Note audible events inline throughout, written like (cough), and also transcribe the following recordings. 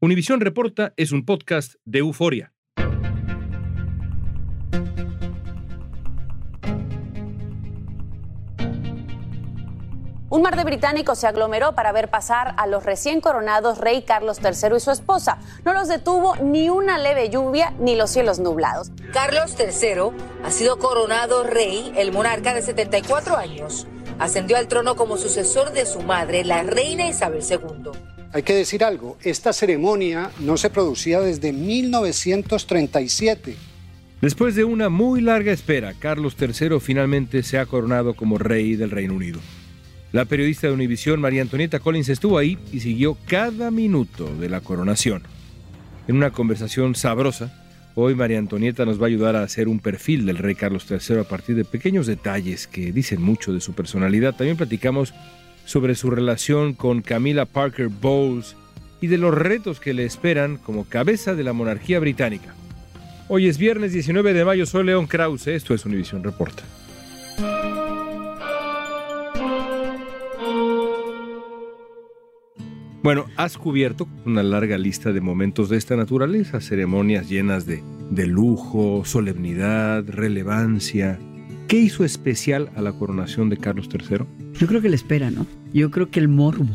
Univisión Reporta es un podcast de Euforia. Un mar de británicos se aglomeró para ver pasar a los recién coronados rey Carlos III y su esposa. No los detuvo ni una leve lluvia ni los cielos nublados. Carlos III ha sido coronado rey, el monarca de 74 años. Ascendió al trono como sucesor de su madre, la reina Isabel II. Hay que decir algo, esta ceremonia no se producía desde 1937. Después de una muy larga espera, Carlos III finalmente se ha coronado como rey del Reino Unido. La periodista de Univisión, María Antonieta Collins, estuvo ahí y siguió cada minuto de la coronación. En una conversación sabrosa, hoy María Antonieta nos va a ayudar a hacer un perfil del rey Carlos III a partir de pequeños detalles que dicen mucho de su personalidad. También platicamos sobre su relación con Camila Parker Bowles y de los retos que le esperan como cabeza de la monarquía británica. Hoy es viernes 19 de mayo, soy León Krause, esto es Univisión Reporta. Bueno, has cubierto una larga lista de momentos de esta naturaleza, ceremonias llenas de, de, lujo, solemnidad, relevancia. ¿Qué hizo especial a la coronación de Carlos III? Yo creo que la espera, ¿no? Yo creo que el morbo,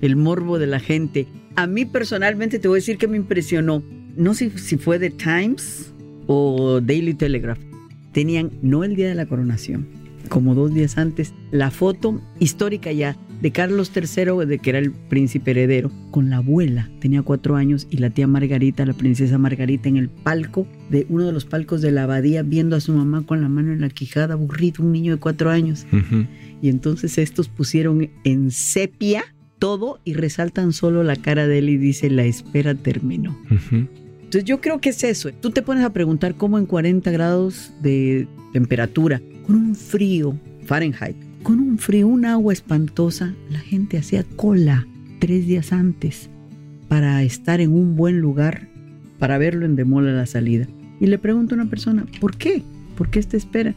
el morbo de la gente. A mí personalmente te voy a decir que me impresionó. No sé si fue The Times o Daily Telegraph. Tenían, no el día de la coronación, como dos días antes, la foto histórica ya de Carlos III, de que era el príncipe heredero, con la abuela, tenía cuatro años, y la tía Margarita, la princesa Margarita, en el palco, de uno de los palcos de la abadía, viendo a su mamá con la mano en la quijada, aburrido, un niño de cuatro años. Uh -huh. Y entonces estos pusieron en sepia todo y resaltan solo la cara de él y dice, la espera terminó. Uh -huh. Entonces yo creo que es eso. Tú te pones a preguntar cómo en 40 grados de temperatura, con un frío Fahrenheit, con un frío, un agua espantosa, la gente hacía cola tres días antes para estar en un buen lugar, para verlo en demol a la salida. Y le pregunto a una persona, ¿por qué? ¿Por qué esta espera?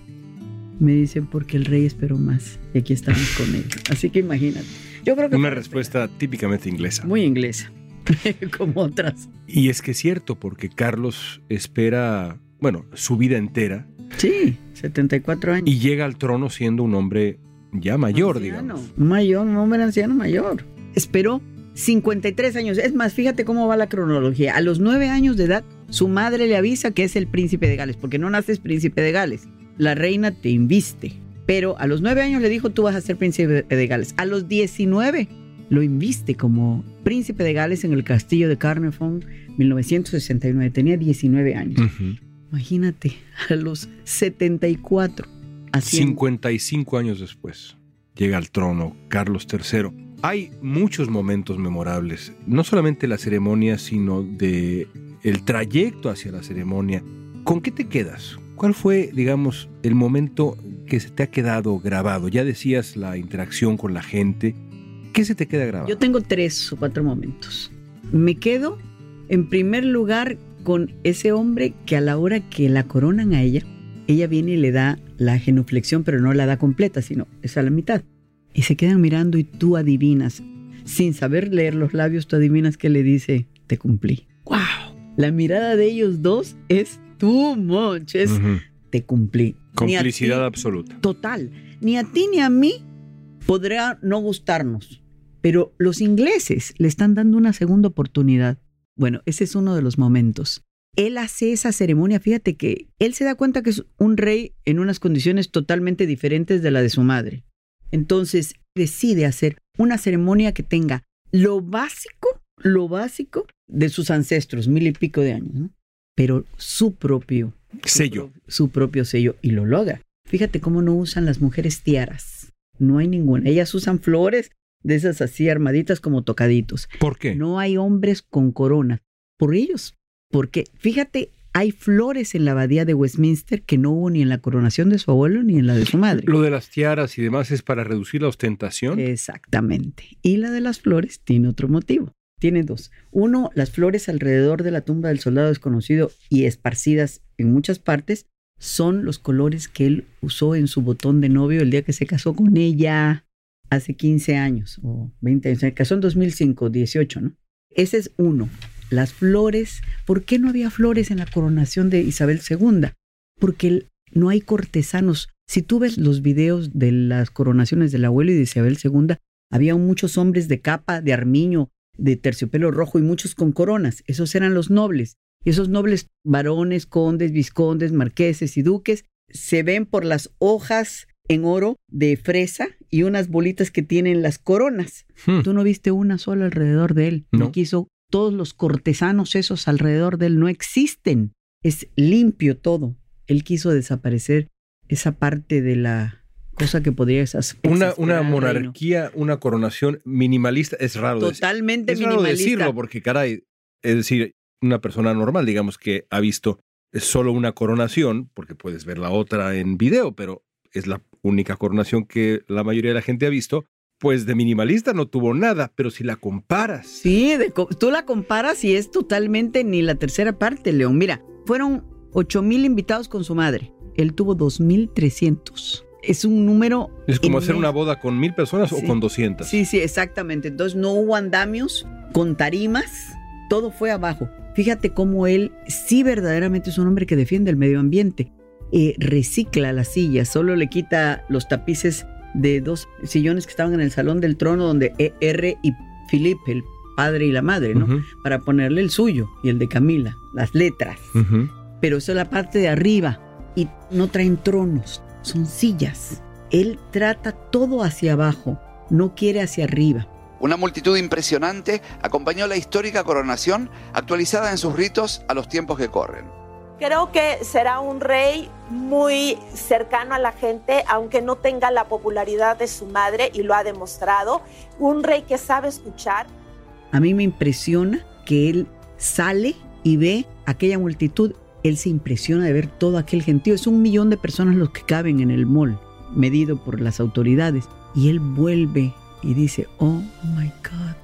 Me dicen, porque el rey esperó más y aquí estamos con él. Así que imagínate. Yo creo que una respuesta típicamente inglesa. Muy inglesa, (laughs) como otras. Y es que es cierto, porque Carlos espera, bueno, su vida entera. Sí, 74 años. Y llega al trono siendo un hombre ya mayor, anciano, digamos. Mayor, un hombre anciano mayor. Esperó 53 años. Es más, fíjate cómo va la cronología. A los 9 años de edad, su madre le avisa que es el príncipe de Gales, porque no naces príncipe de Gales. La reina te inviste. Pero a los 9 años le dijo, tú vas a ser príncipe de Gales. A los 19 lo inviste como príncipe de Gales en el castillo de Carnarvon, 1969. Tenía 19 años. Uh -huh. Imagínate, a los 74 Haciendo. 55 años después llega al trono Carlos III. Hay muchos momentos memorables, no solamente la ceremonia, sino de el trayecto hacia la ceremonia. ¿Con qué te quedas? ¿Cuál fue, digamos, el momento que se te ha quedado grabado? Ya decías la interacción con la gente. ¿Qué se te queda grabado? Yo tengo tres o cuatro momentos. Me quedo, en primer lugar, con ese hombre que a la hora que la coronan a ella, ella viene y le da la genuflexión, pero no la da completa, sino es a la mitad. Y se quedan mirando y tú adivinas, sin saber leer los labios, tú adivinas que le dice, te cumplí. ¡Wow! La mirada de ellos dos es too much, es, uh -huh. te cumplí. Complicidad ti, absoluta. Total. Ni a ti ni a mí podrá no gustarnos, pero los ingleses le están dando una segunda oportunidad. Bueno, ese es uno de los momentos él hace esa ceremonia, fíjate que él se da cuenta que es un rey en unas condiciones totalmente diferentes de la de su madre. Entonces decide hacer una ceremonia que tenga lo básico, lo básico de sus ancestros, mil y pico de años, ¿no? pero su propio sello. Su, su propio sello y lo logra. Fíjate cómo no usan las mujeres tiaras. No hay ninguna. Ellas usan flores de esas así armaditas como tocaditos. ¿Por qué? No hay hombres con coronas. Por ellos. Porque fíjate, hay flores en la abadía de Westminster que no hubo ni en la coronación de su abuelo ni en la de su madre. Lo de las tiaras y demás es para reducir la ostentación. Exactamente. Y la de las flores tiene otro motivo. Tiene dos. Uno, las flores alrededor de la tumba del soldado desconocido y esparcidas en muchas partes son los colores que él usó en su botón de novio el día que se casó con ella hace 15 años o 20 años. Se casó en 2005, 18, ¿no? Ese es uno. Las flores. ¿Por qué no había flores en la coronación de Isabel II? Porque no hay cortesanos. Si tú ves los videos de las coronaciones del abuelo y de Isabel II, había muchos hombres de capa, de armiño, de terciopelo rojo y muchos con coronas. Esos eran los nobles. Y esos nobles varones, condes, viscondes, marqueses y duques se ven por las hojas en oro de fresa y unas bolitas que tienen las coronas. Hmm. Tú no viste una sola alrededor de él. No. quiso todos los cortesanos esos alrededor de él no existen. Es limpio todo. Él quiso desaparecer esa parte de la cosa que podría esas Una, monarquía, una coronación minimalista, es raro decir- totalmente es raro minimalista. decirlo porque, caray, es decir, una persona normal, digamos, que ha visto solo una coronación, porque puedes ver la otra en video, pero es la única coronación que la mayoría de la gente ha visto, pues de minimalista no tuvo nada, pero si la comparas, Sí, de tú la comparas y es totalmente ni la tercera parte, León. Mira, fueron 8 mil invitados con su madre. Él tuvo 2.300. Es un número... es como hacer una boda con mil personas o con doscientas. Sí, sí, exactamente. Entonces no hubo andamios con tarimas, todo fue abajo. Fíjate cómo él sí verdaderamente es un hombre que defiende el medio ambiente. Eh, recicla las sillas, solo le quita los tapices de dos sillones que estaban en el salón del trono donde E- R y Felipe, el padre y la madre, ¿no? Para ponerle el suyo y el de Camila, las letras. Pero eso es la parte de arriba y no traen tronos, son sillas. Él trata todo hacia abajo, no quiere hacia arriba. Una multitud impresionante acompañó la histórica coronación actualizada en sus ritos a los tiempos que corren. Creo que será un rey muy cercano a la gente, aunque no tenga la popularidad de su madre y lo ha demostrado. Un rey que sabe escuchar. A mí me impresiona que él sale y ve aquella multitud. Él se impresiona de ver todo aquel gentío. Es un millón de personas los que caben en el mall, medido por las autoridades. Y él vuelve y dice, oh my God.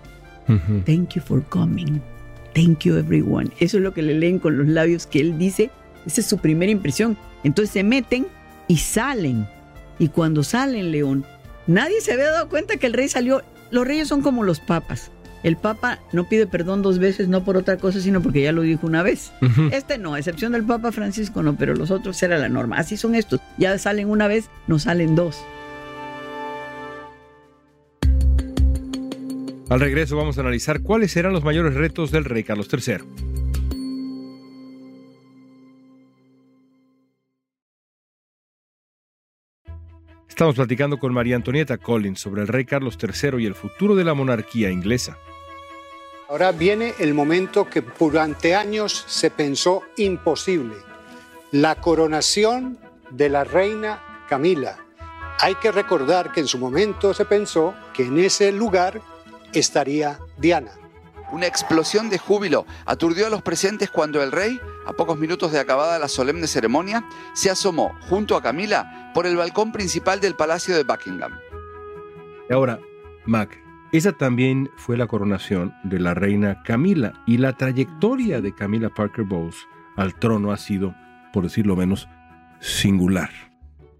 Thank you for coming. Thank you everyone. Eso es lo que le leen con los labios que él dice. Esa es su primera impresión. Entonces se meten y salen. Y cuando salen, León, nadie se había dado cuenta que el rey salió. Los reyes son como los papas. El papa no pide perdón dos veces, no por otra cosa, sino porque ya lo dijo una vez. Este no, a excepción del Papa Francisco no, pero los otros era la norma. Así son estos. Ya salen una vez, no salen dos. Al regreso vamos a analizar cuáles serán los mayores retos del rey Carlos III. Estamos platicando con María Antonieta Collins sobre el rey Carlos III y el futuro de la monarquía inglesa. Ahora viene el momento que durante años se pensó imposible, la coronación de la reina Camila. Hay que recordar que en su momento se pensó que en ese lugar estaría Diana. Una explosión de júbilo aturdió a los presentes cuando el rey, a pocos minutos de acabada la solemne ceremonia, se asomó junto a Camila por el balcón principal del Palacio de Buckingham. Y ahora, Mac, esa también fue la coronación de la reina Camila y la trayectoria de Camila Parker Bowles al trono ha sido, por decirlo menos, singular.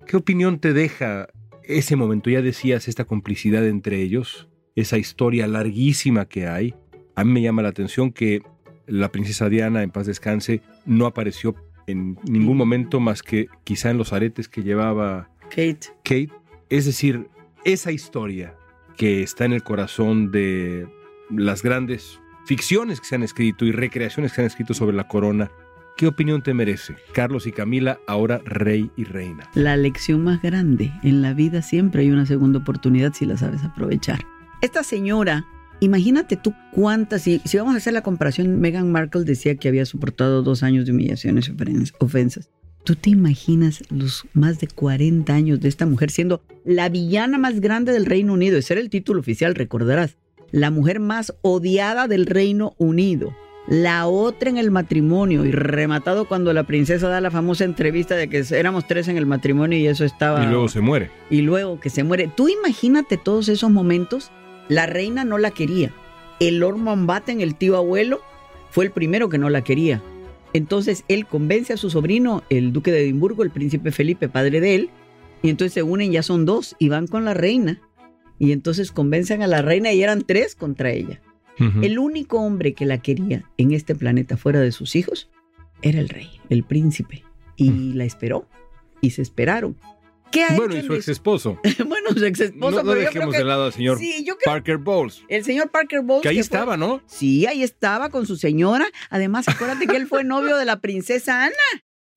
¿Qué opinión te deja ese momento? Ya decías esta complicidad entre ellos, esa historia larguísima que hay. A mí me llama la atención que la princesa Diana, en paz descanse, no apareció en ningún momento más que quizá en los aretes que llevaba Kate. Kate. Es decir, esa historia que está en el corazón de las grandes ficciones que se han escrito y recreaciones que se han escrito sobre la corona, ¿qué opinión te merece? Carlos y Camila, ahora rey y reina. La lección más grande. En la vida siempre hay una segunda oportunidad si la sabes aprovechar. Esta señora, imagínate tú cuántas, si, si vamos a hacer la comparación, Meghan Markle decía que había soportado dos años de humillaciones y ofensas. ¿Tú te imaginas los más de 40 años de esta mujer siendo la villana más grande del Reino Unido? Ese era el título oficial, recordarás. La mujer más odiada del Reino Unido. La otra en el matrimonio y rematado cuando la princesa da la famosa entrevista de que éramos tres en el matrimonio y eso estaba... Y luego se muere. Y luego que se muere. Tú imagínate todos esos momentos. La reina no la quería. El Lord Mountbatten, el tío abuelo, fue el primero que no la quería. Entonces él convence a su sobrino, el duque de Edimburgo, el príncipe Felipe, padre de él, y entonces se unen, ya son dos, y van con la reina. Y entonces convencen a la reina y eran tres contra ella. El único hombre que la quería en este planeta fuera de sus hijos era el rey, el príncipe. Y la esperó. Y se esperaron. ¿Qué ha Bueno, hecho y su ex esposo. es- (laughs) bueno, su ex esposo. No, no dejemos de lado al señor Sí, yo creo- Parker Bowles. El señor Parker Bowles. Que ahí estaba, ¿no? Sí, ahí estaba con su señora. Además, acuérdate que él fue novio de la princesa Ana.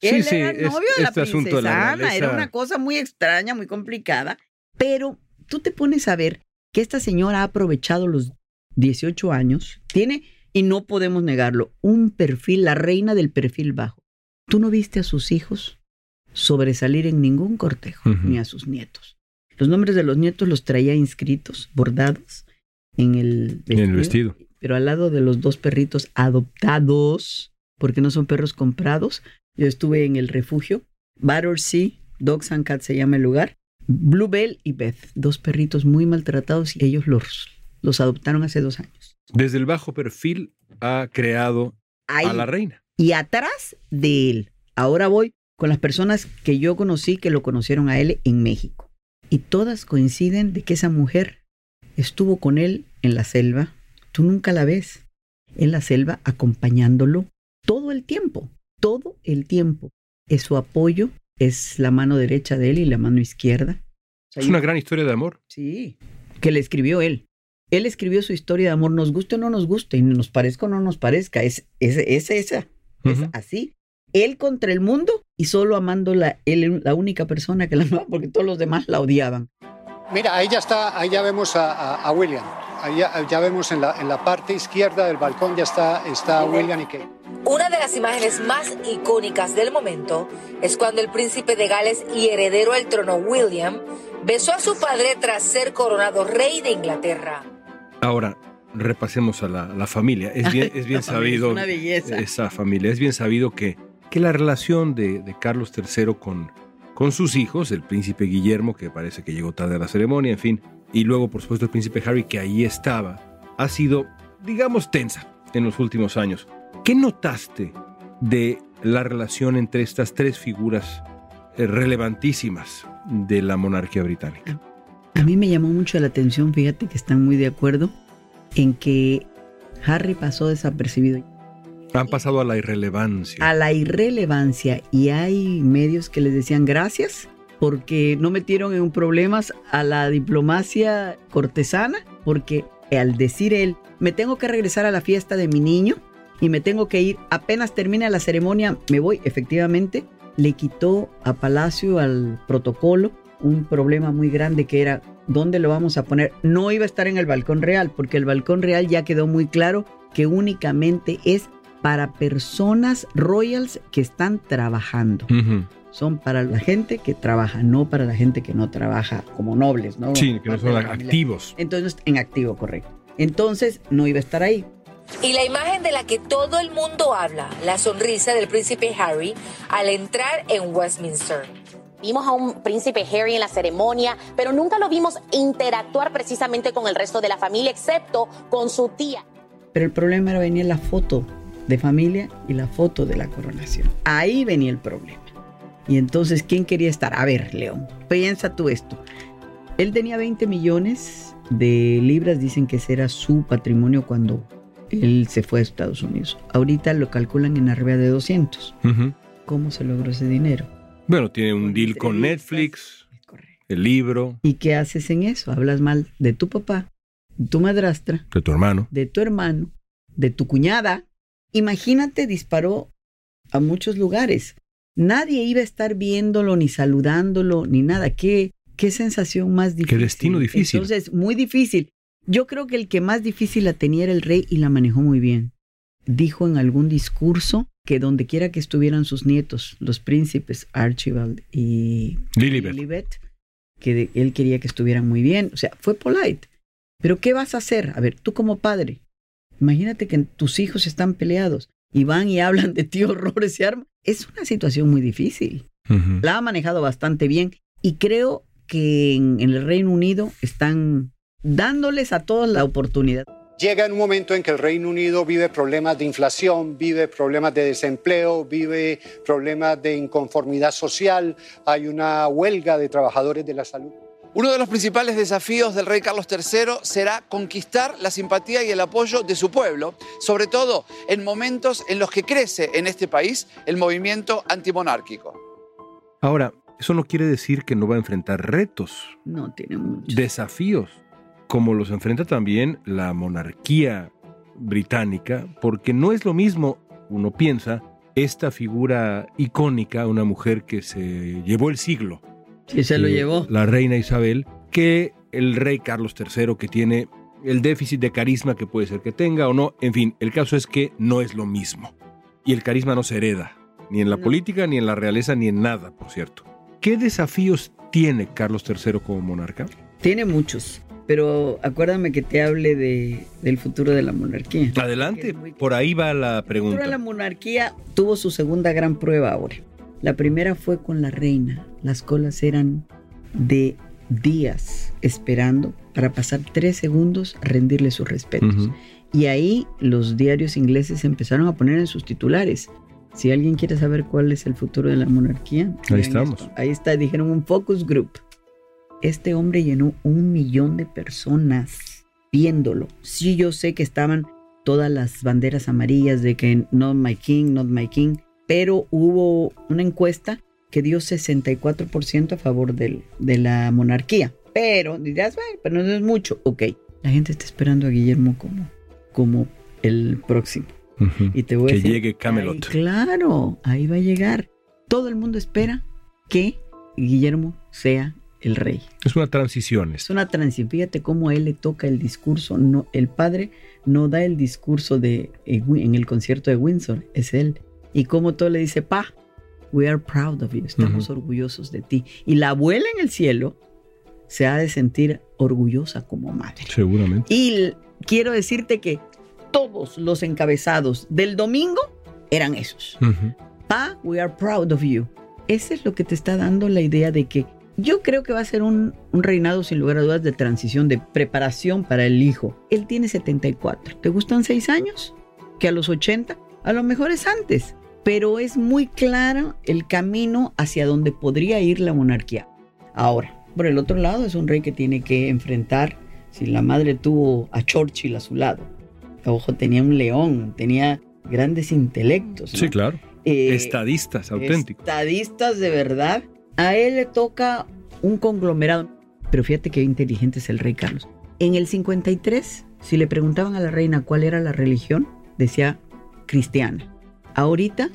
Sí, Él sí, era es- novio de la este asunto de la princesa Ana. Era una cosa muy extraña, muy complicada. Pero tú te pones a ver que esta señora ha aprovechado los 18 años. Tiene, y no podemos negarlo, un perfil, la reina del perfil bajo. Tú no viste a sus hijos sobresalir en ningún cortejo, ni a sus nietos. Los nombres de los nietos los traía inscritos, bordados en el En el vestido. pero al lado de los dos perritos adoptados, porque no son perros comprados. Yo estuve en el refugio, Battersea, Dogs and Cats se llama el lugar, Bluebell y Beth, dos perritos muy maltratados y ellos los, los adoptaron hace dos años. Desde el bajo perfil ha creado Ahí. a la reina. Y atrás de él, ahora voy con las personas que yo conocí que lo conocieron a él en México. Y todas coinciden de que esa mujer estuvo con él en la selva. Tú nunca la ves en la selva acompañándolo todo el tiempo, todo el tiempo. Es su apoyo, es la mano derecha de él y la mano izquierda. O sea, Es una gran historia de amor. Sí, que le escribió él. Él escribió su historia de amor, nos guste o no nos guste, y nos parezca o no nos parezca, es, es, es esa, es así. Él contra el mundo y solo amándola, él la única persona que la amaba porque todos los demás la odiaban. Mira, ahí ya está, ahí ya vemos a, a- a William. Ahí ya, ya vemos en la, en la parte izquierda del balcón ya está, está William y Kate. Una de las imágenes más icónicas del momento es cuando el príncipe de Gales y heredero al trono William besó a su padre tras ser coronado rey de Inglaterra. Ahora, repasemos a la, la familia. Es bien, es bien familia es sabido. una belleza. Esa familia. Es bien sabido que, que la relación de, Carlos III con, con sus hijos, el príncipe Guillermo, que parece que llegó tarde a la ceremonia, en fin, y luego, por supuesto, el príncipe Harry, que ahí estaba, ha sido, digamos, tensa en los últimos años. ¿Qué notaste de la relación entre estas tres figuras eh, relevantísimas de la monarquía británica? A mí me llamó mucho la atención, fíjate que están muy de acuerdo en que Harry pasó desapercibido Han pasado a la irrelevancia. a la irrelevancia. Y hay medios que les decían gracias porque no metieron en problemas a la diplomacia cortesana porque al decir él me tengo que regresar a la fiesta de mi niño y me tengo que ir. Apenas termina la ceremonia me voy efectivamente le quitó a Palacio al protocolo un problema muy grande que era dónde lo vamos a poner no iba a estar en el balcón real porque el balcón real ya quedó muy claro que únicamente es para personas royals que están trabajando. Son para la gente que trabaja, no para la gente que no trabaja como nobles, ¿no? Sí, que no son activos. Entonces, en activo, correcto. Entonces, no iba a estar ahí. Y la imagen de la que todo el mundo habla, la sonrisa del príncipe Harry al entrar en Westminster. Vimos a un príncipe Harry en la ceremonia, pero nunca lo vimos interactuar precisamente con el resto de la familia, excepto con su tía. Pero el problema era venía la foto de familia y la foto de la coronación. Ahí venía el problema. Y entonces, ¿quién quería estar? A ver, León, piensa tú esto. Él tenía 20 millones de libras, dicen que ese era su patrimonio cuando él se fue a Estados Unidos. Ahorita lo calculan en arriba de 200. Ujú. ¿Cómo se logró ese dinero? Bueno, tiene un deal con. Netflix, el libro, ¿Y qué haces en eso? Hablas mal de tu papá, de tu madrastra, de tu hermano. de tu hermano, de tu cuñada. Imagínate, disparó a muchos lugares. Nadie iba a estar viéndolo, ni saludándolo, ni nada. Qué, qué sensación más difícil. destino difícil. Entonces, muy difícil. Yo creo que el que más difícil la tenía era el rey y la manejó muy bien. Dijo en algún discurso que donde quiera que estuvieran sus nietos, los príncipes Archibald y Lilibet, que él quería que estuvieran muy bien. O sea, fue polite. Pero ¿qué vas a hacer? A ver, tú como padre, imagínate que tus hijos están peleados y van y (laughs) hablan de ti horrores y armas. Es una situación muy difícil. La ha manejado bastante bien y creo que en, en el Reino Unido están dándoles a todos la oportunidad. Llega en un momento en que el Reino Unido vive problemas de inflación, vive problemas de desempleo, vive problemas de inconformidad social, hay una huelga de trabajadores de la salud. Uno de los principales desafíos del rey Carlos III será conquistar la simpatía y el apoyo de su pueblo, sobre todo en momentos en los que crece en este país el movimiento antimonárquico. Ahora, eso no quiere decir que no va a enfrentar retos, No tiene mucho. desafíos, como los enfrenta también la monarquía británica, porque no es lo mismo, uno piensa, esta figura icónica, una mujer que se llevó el siglo, Sí, se lo eh, llevó. la reina Isabel, que el rey Carlos III, que tiene el déficit de carisma que puede ser que tenga o no. En fin, el caso es que no es lo mismo. Y el carisma no se hereda, ni en la No. política, ni en la realeza, ni en nada, por cierto. ¿Qué desafíos tiene Carlos III como monarca? Tiene muchos. Pero acuérdame que te hable de, del futuro de la monarquía. Adelante, muy- por ahí va la El futuro de la pregunta. monarquía tuvo su segunda gran prueba ahora. La primera fue con la reina. Las colas eran de días esperando para pasar tres segundos a rendirle sus respetos. Y ahí los diarios ingleses empezaron a poner en sus titulares. Si alguien quiere saber cuál es el futuro de la monarquía, Ahí estamos. esto. Ahí está, dijeron un focus group. Este hombre llenó un millón de personas viéndolo. Sí, yo sé que estaban todas las banderas amarillas de que not my king, not my king, pero hubo una encuesta que dio 64% a favor del- de la monarquía. Pero dirás, "Bueno, pero no es mucho. Ok, la gente está esperando a Guillermo como, como el próximo. Y te voy a Que decir, llegue Camelot. "Ay, claro, ahí va a llegar. Todo el mundo espera que Guillermo sea el rey. Es una transición. Es una transición. Fíjate cómo a él le toca el discurso. No, el padre no da el discurso de, en en el concierto de Windsor, es él. Y como todo le dice, pa, we are proud of you, estamos orgullosos de ti. Y la abuela en el cielo se ha de sentir orgullosa como madre. Seguramente. Y quiero decirte que todos los encabezados del domingo eran esos. Ujú. Pa, we are proud of you. Ese es lo que te está dando la idea de que yo creo que va a ser un, un reinado sin lugar a dudas de transición, de preparación para el hijo. Él tiene 74. ¿Te gustan 6 años? Que a los 80, a lo mejor es antes. Pero es muy claro el camino hacia donde podría ir la monarquía. Ahora, por el otro lado, es un rey que tiene que enfrentar, si la madre tuvo a Churchill a su lado. Ojo, tenía un león, tenía grandes intelectos. ¿no? Sí, claro. Eh, Estadistas auténticos. Estadistas de verdad. A él le toca un conglomerado. Pero fíjate qué inteligente es el rey Carlos. En el 53, si le preguntaban a la reina cuál era la religión, decía cristiana. Ahorita,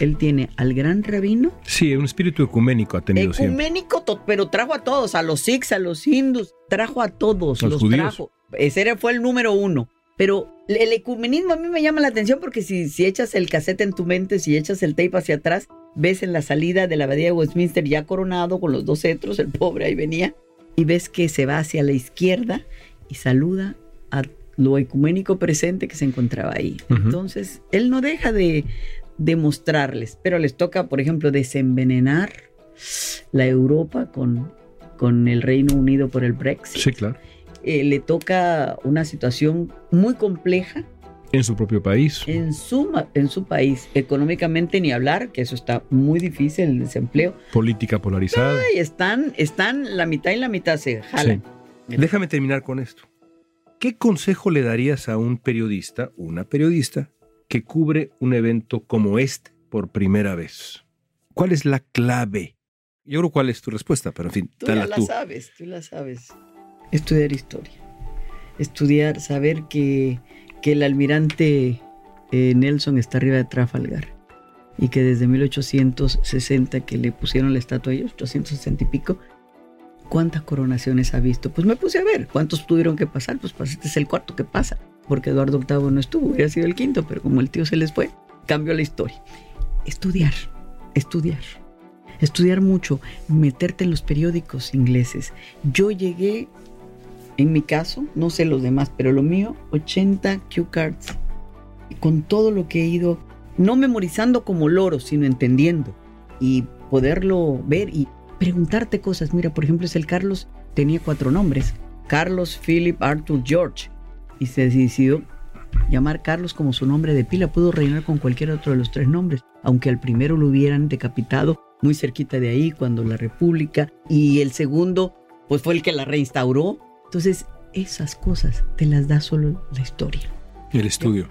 él tiene al gran rabino, Sí, un espíritu ecuménico ha tenido siempre. ecuménico, pero trajo a todos, a los sikhs, a los hindus, trajo a todos, los los judíos. trajo. Ese era- fue el número uno. Pero el ecumenismo a mí me llama la atención porque si, si echas el cassette en tu mente, si echas el tape hacia atrás, ves en la salida de la abadía de Westminster ya coronado con los dos cetros, el pobre ahí venía, y ves que se va hacia la izquierda y saluda a lo ecuménico presente que se encontraba ahí. Entonces, él no deja de, de mostrarles, pero les toca, por ejemplo, desenvenenar la Europa con, con el Reino Unido por el Brexit. Sí, claro. Eh, le toca una situación muy compleja En su propio país. en su, en su país. Económicamente ni hablar, que eso está muy difícil, el desempleo. Política polarizada. Y están, están la mitad y la mitad se jalan. Déjame terminar con esto. ¿Qué consejo le darías a un periodista, una periodista, que cubre un evento como este por primera vez? ¿Cuál es la clave? Yo creo cuál es tu respuesta, pero en fin, Tú ya dala la tú. sabes, tú la sabes. Estudiar historia. Estudiar, saber que, que el almirante eh, Nelson está arriba de Trafalgar y que desde 1860 que le pusieron la estatua a ellos, 860 y pico, ¿cuántas coronaciones ha visto? Pues me puse a ver, ¿cuántos tuvieron que pasar? Pues, pues este es el cuarto que pasa, porque Eduardo VIII no estuvo, hubiera sido el quinto, pero como el tío se les fue, cambió la historia. Estudiar, estudiar, estudiar mucho, meterte en los periódicos ingleses. Yo llegué, en mi caso, no sé los demás, pero lo mío, 80 cue cards. Con todo lo que he ido, no memorizando como loro, sino entendiendo y poderlo ver y preguntarte cosas. Mira, por ejemplo, es el Carlos, tenía cuatro nombres. Carlos, Philip, Arthur, George. Y se decidió llamar Carlos como su nombre de pila. Pudo reinar con cualquier otro de los tres nombres, aunque al primero lo hubieran decapitado muy cerquita de ahí, cuando la República, y el segundo, pues fue el que la reinstauró. Entonces, esas cosas te las da solo la historia. El estudio.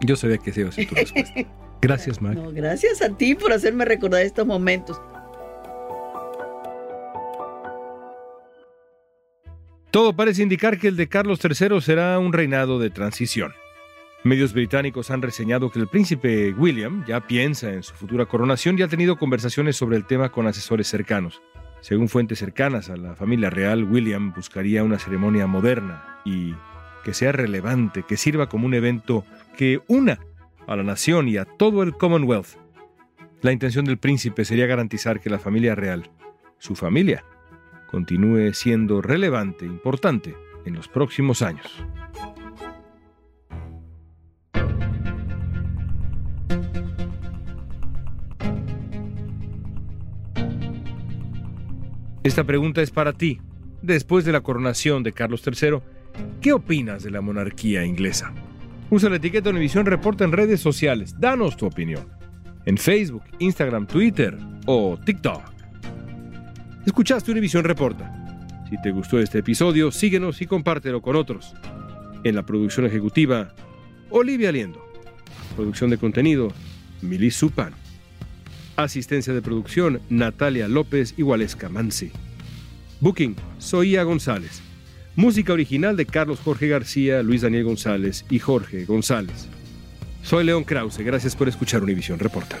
Yo sabía que se iba a ser tu (laughs) respuesta. Gracias, Mac. No, gracias a ti por hacerme recordar estos momentos. Todo parece indicar que el de Carlos III será un reinado de transición. Medios británicos han reseñado que el príncipe William ya piensa en su futura coronación y ha tenido conversaciones sobre el tema con asesores cercanos. Según fuentes cercanas a la familia real, William buscaría una ceremonia moderna y que sea relevante, que sirva como un evento que una a la nación y a todo el Commonwealth. La intención del príncipe sería garantizar que la familia real, su familia, continúe siendo relevante, importante en los próximos años. Esta pregunta es para ti. Después de la coronación de Carlos III, ¿qué opinas de la monarquía inglesa? Usa la etiqueta Univisión Reporta en redes sociales. Danos tu opinión. En Facebook, Instagram, Twitter o TikTok. Escuchaste Univisión Reporta. Si te gustó este episodio, síguenos y compártelo con otros. En la producción ejecutiva, Olivia Liendo. Producción de contenido, Mili Supan. Asistencia de producción, Natalia López y Waleska Mansi. Booking, Soía González. Música original de Carlos Jorge García, Luis Daniel González y Jorge González. Soy León Krause, gracias por escuchar Univisión Reporta.